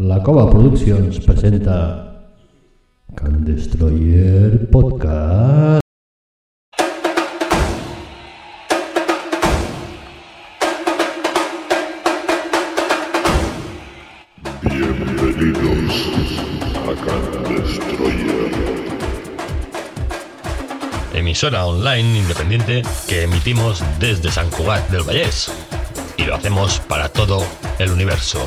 La Cova Productions presenta Can Destroyer Podcast. Bienvenidos a Can Destroyer. emisora online independiente que emitimos desde San Cugat del Vallés. Y lo hacemos para todo el universo.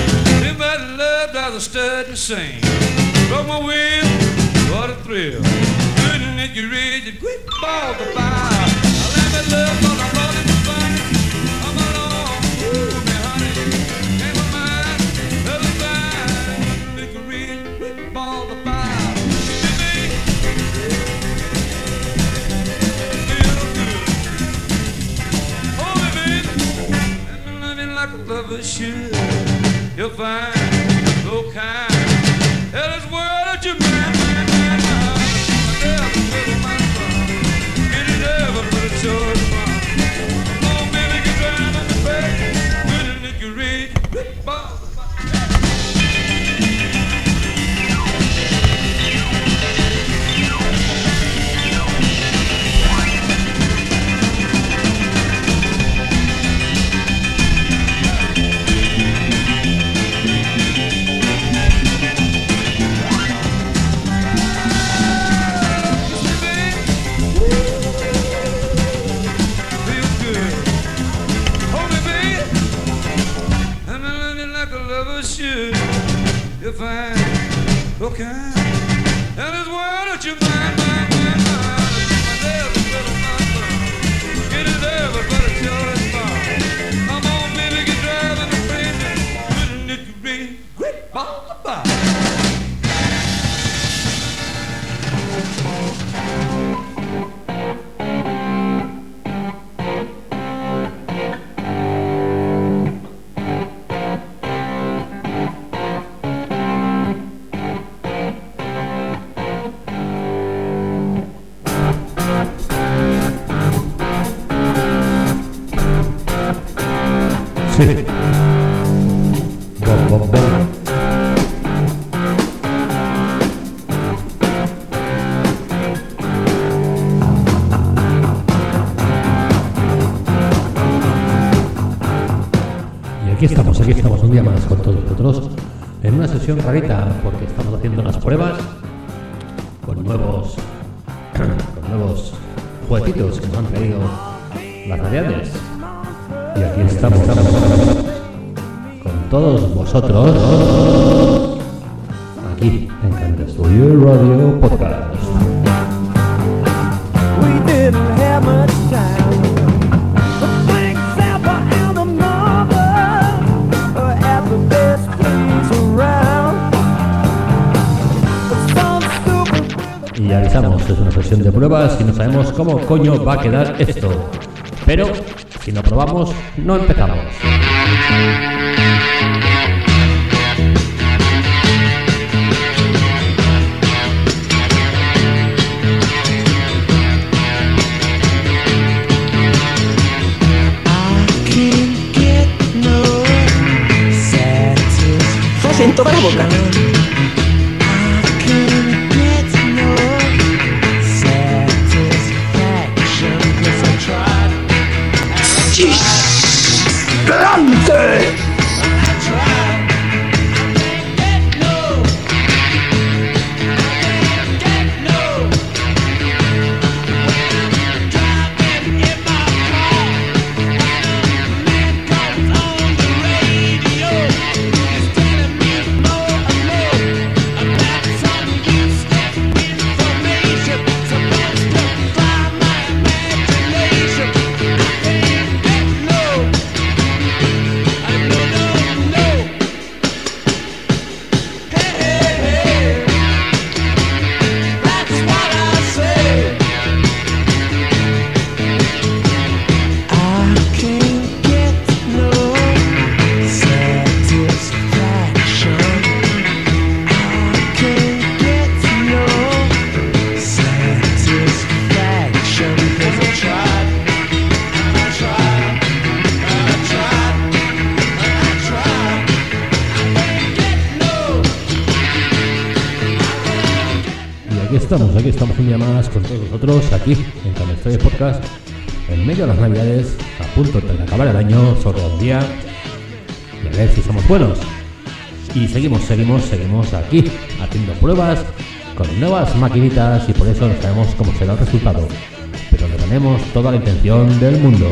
about love does a stud to sing. Broke my will, what a thrill. Couldn't make you read the quick ball to buy. I love that I'm my mind, love to the quick ball to buy. Like a lover should. You'll find sesión rarita porque estamos haciendo unas pruebas con nuevos con nuevos juguetitos que nos han traído las radiales. Y aquí estamos con todos vosotros sesión de pruebas y no sabemos cómo coño va a quedar esto. Pero si no probamos, no empezamos. Frase en toda la boca. Aquí estamos, aquí estamos un día más con todos vosotros, aquí en Canestoy Podcast, en medio de las navidades, a punto de acabar el año, sobre el día, y a ver si somos buenos. Y seguimos, seguimos, seguimos aquí, haciendo pruebas con nuevas maquinitas y por eso no sabemos cómo será el resultado. Pero le tenemos toda la intención del mundo.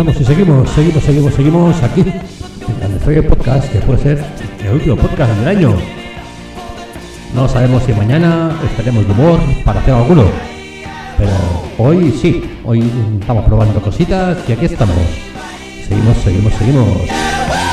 Estamos, y seguimos, seguimos, seguimos, seguimos aquí en el Podcast, que puede ser el último podcast del año. No sabemos si mañana estaremos de humor para hacer alguno, pero hoy sí, hoy estamos probando cositas y aquí estamos. Seguimos, seguimos, seguimos.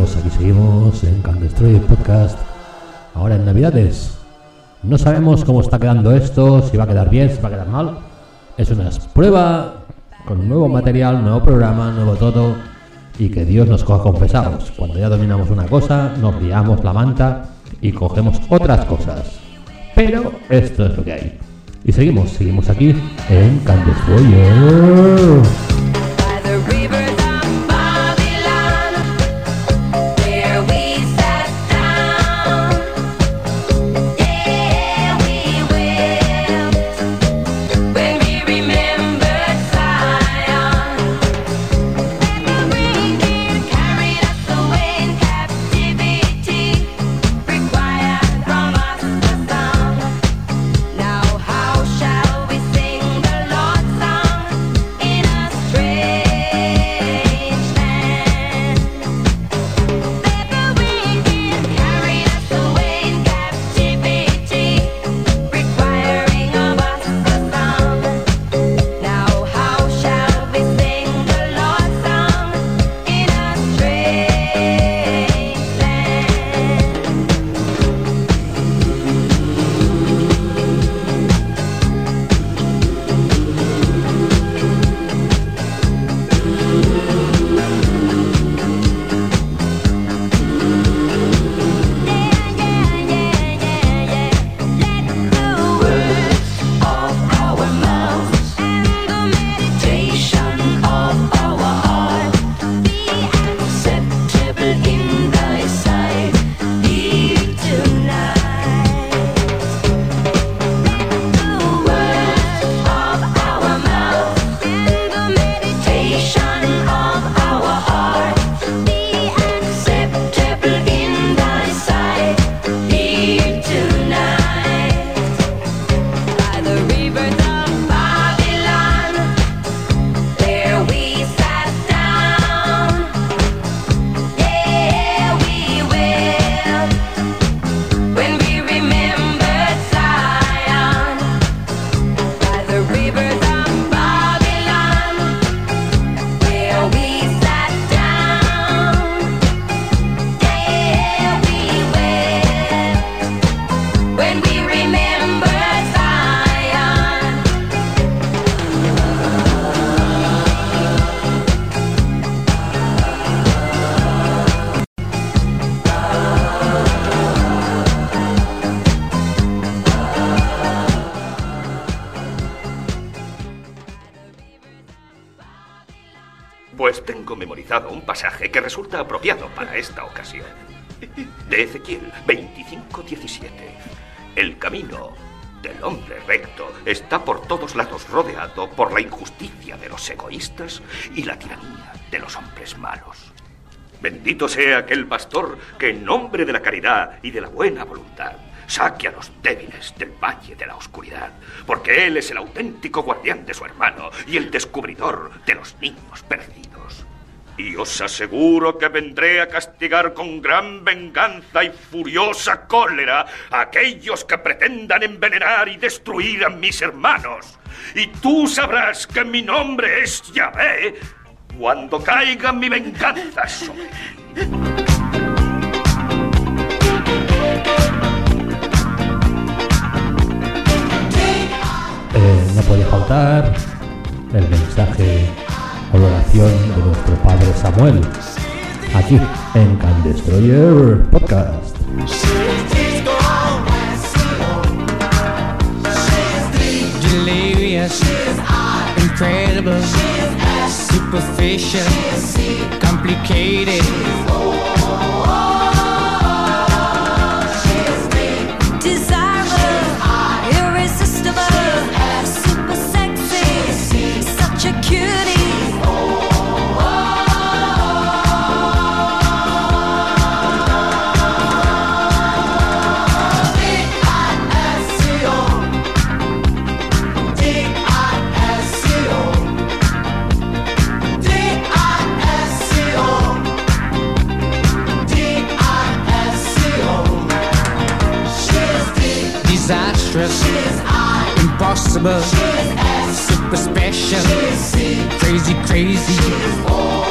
aquí seguimos en Counter Podcast. Ahora en Navidades. No sabemos cómo está quedando esto, si va a quedar bien, si va a quedar mal. Es una prueba con nuevo material, nuevo programa, nuevo todo. Y que Dios nos coja confesados. Cuando ya dominamos una cosa, nos liamos la manta y cogemos otras cosas. Pero esto es lo que hay. Y seguimos, seguimos aquí en Candes De Ezequiel 25:17. El camino del hombre recto está por todos lados rodeado por la injusticia de los egoístas y la tiranía de los hombres malos. Bendito sea aquel pastor que en nombre de la caridad y de la buena voluntad saque a los débiles del valle de la oscuridad, porque él es el auténtico guardián de su hermano y el descubridor de los niños perdidos. Y os aseguro que vendré a castigar con gran venganza y furiosa cólera a aquellos que pretendan envenenar y destruir a mis hermanos. Y tú sabrás que mi nombre es Yahvé cuando caiga mi venganza sobre. Eh, no puede faltar el mensaje oración de nuestro padre Samuel, aquí en Can Destroyer Podcast. delirious, incredible, superficial, complicated. Desirable, irresistible, super sexy, such a cutie. She is I. Impossible. She is Super special. She is C. Crazy, crazy. She is O.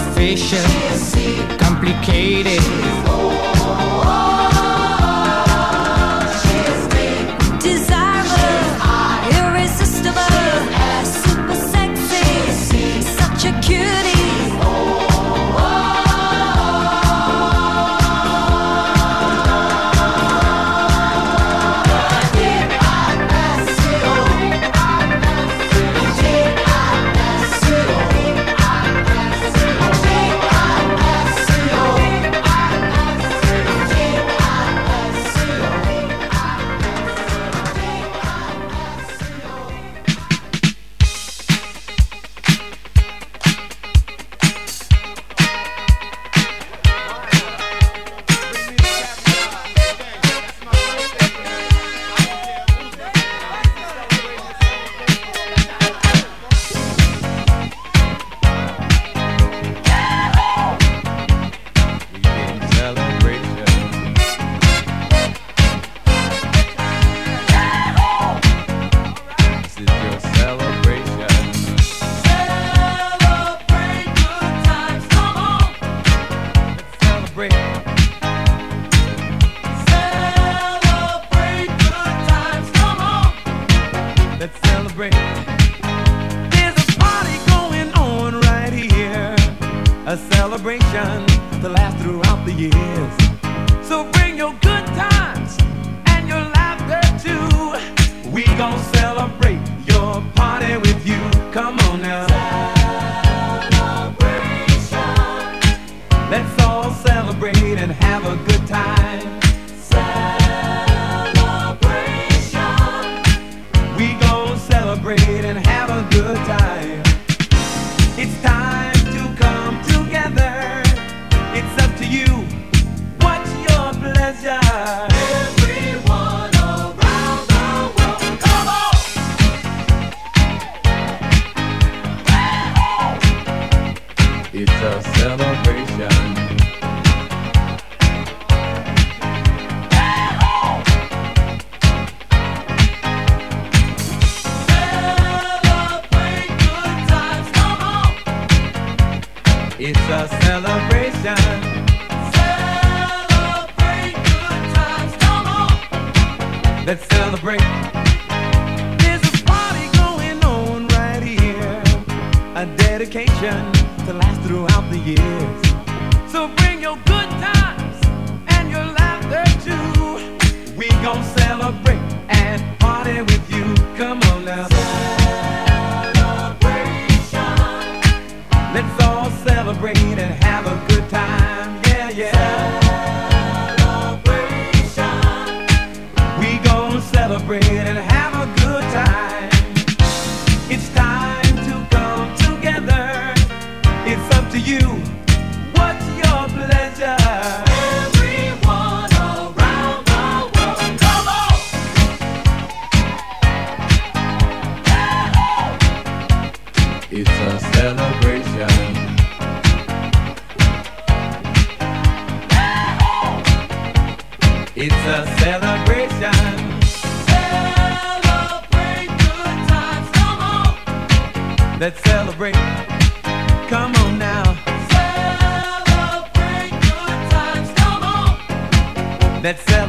sufficient, complicated.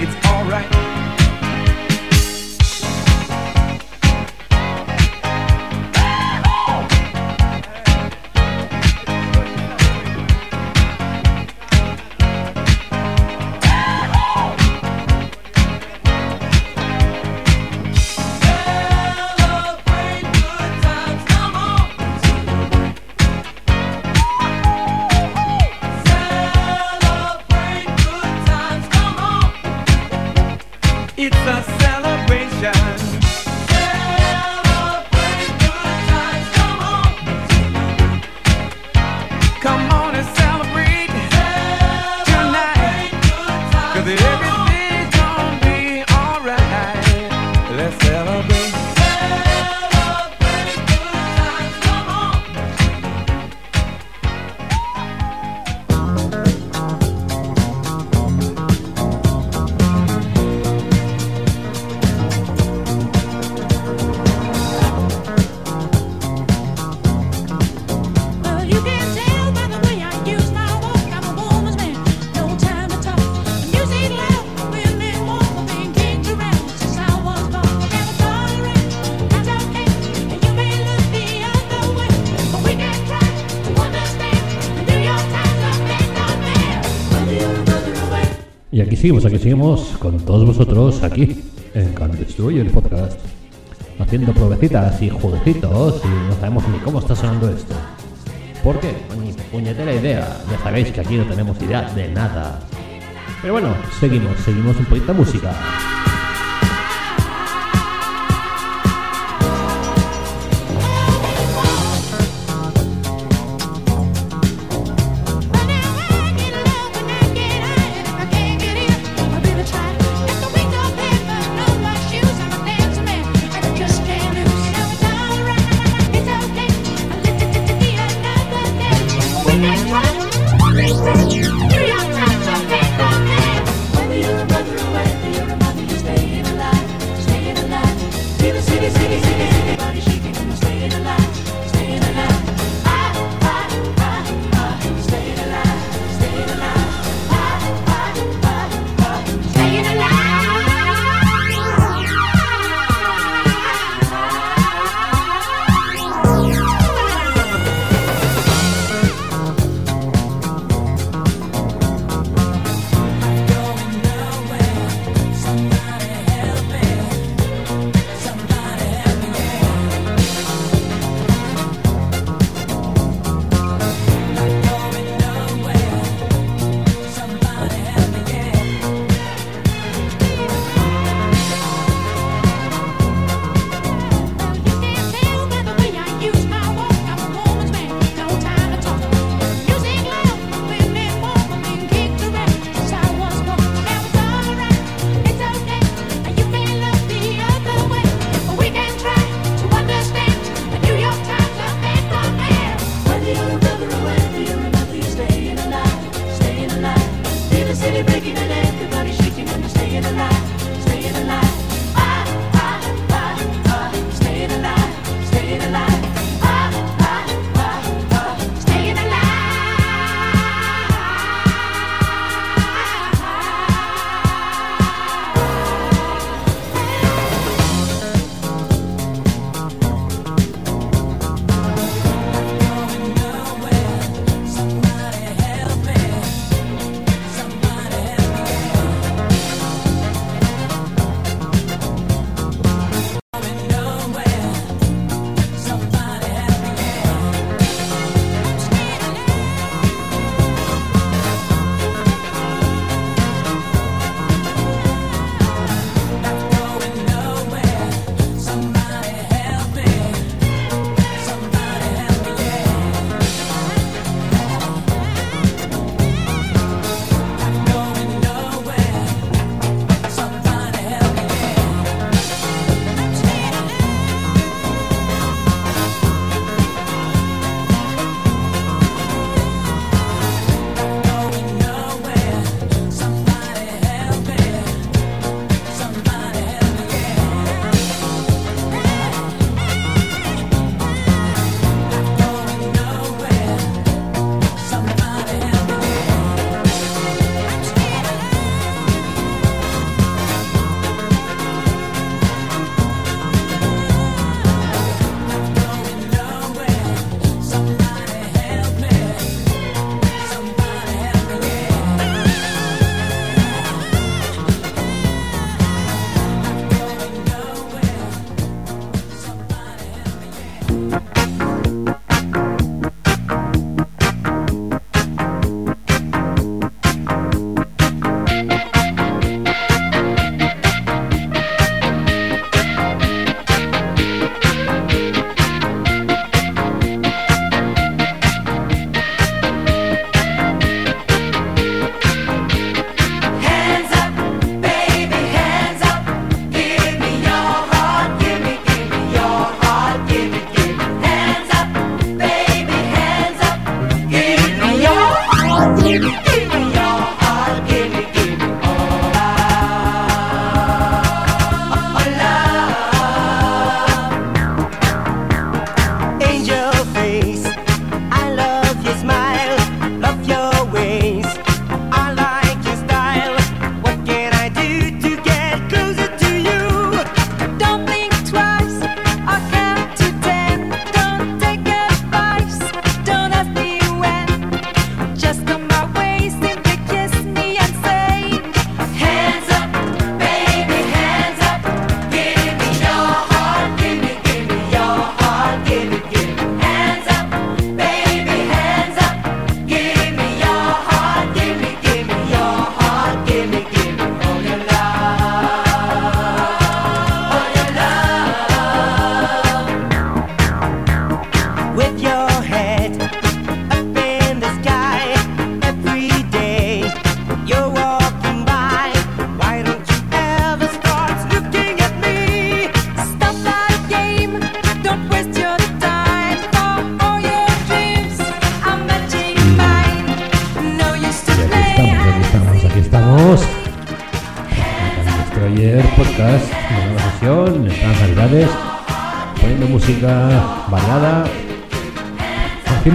it's alright. seguimos, aquí seguimos con todos vosotros aquí en Can Destroy el podcast. Haciendo provecitas y jueguecitos y no sabemos ni cómo está sonando esto. ¿Por qué? Ni puñetera idea. Ya sabéis que aquí no tenemos idea de nada. Pero bueno, seguimos, seguimos un poquito de música.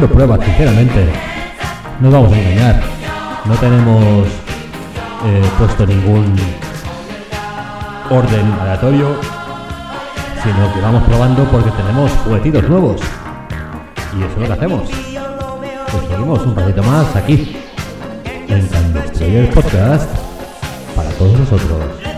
haciendo pruebas, sinceramente. No vamos a engañar. No tenemos eh, puesto ningún orden aleatorio, sino que vamos probando porque tenemos juguetitos nuevos. Y eso es lo que hacemos. Pues seguimos un ratito más aquí, en Candestroyer Podcast, para todos nosotros.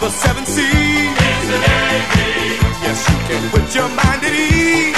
the seven seas. Yes, you can put your mind at ease.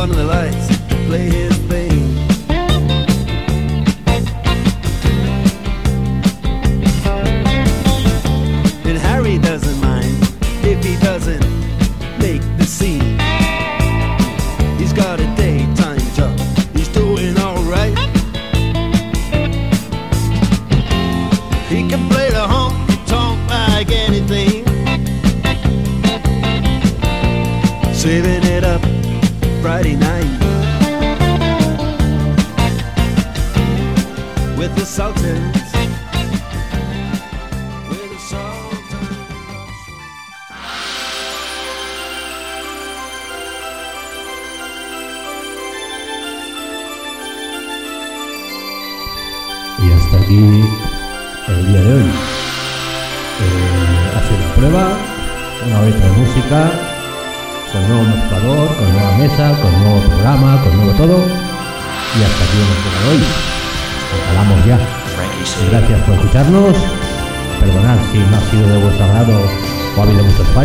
under the lights, play his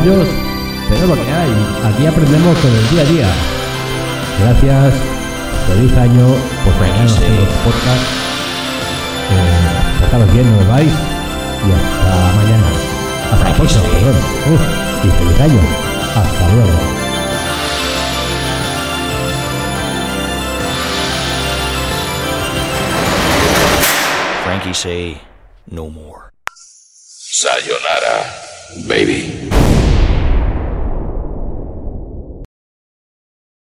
pero lo que hay, aquí aprendemos con el día a día. Gracias, feliz año, por mañana sí. hacemos podcast. Eh, pasaros bien, no vais y hasta mañana. Hasta la próxima, perdón. Y feliz año. Hasta luego. say no more. Sayonara, baby.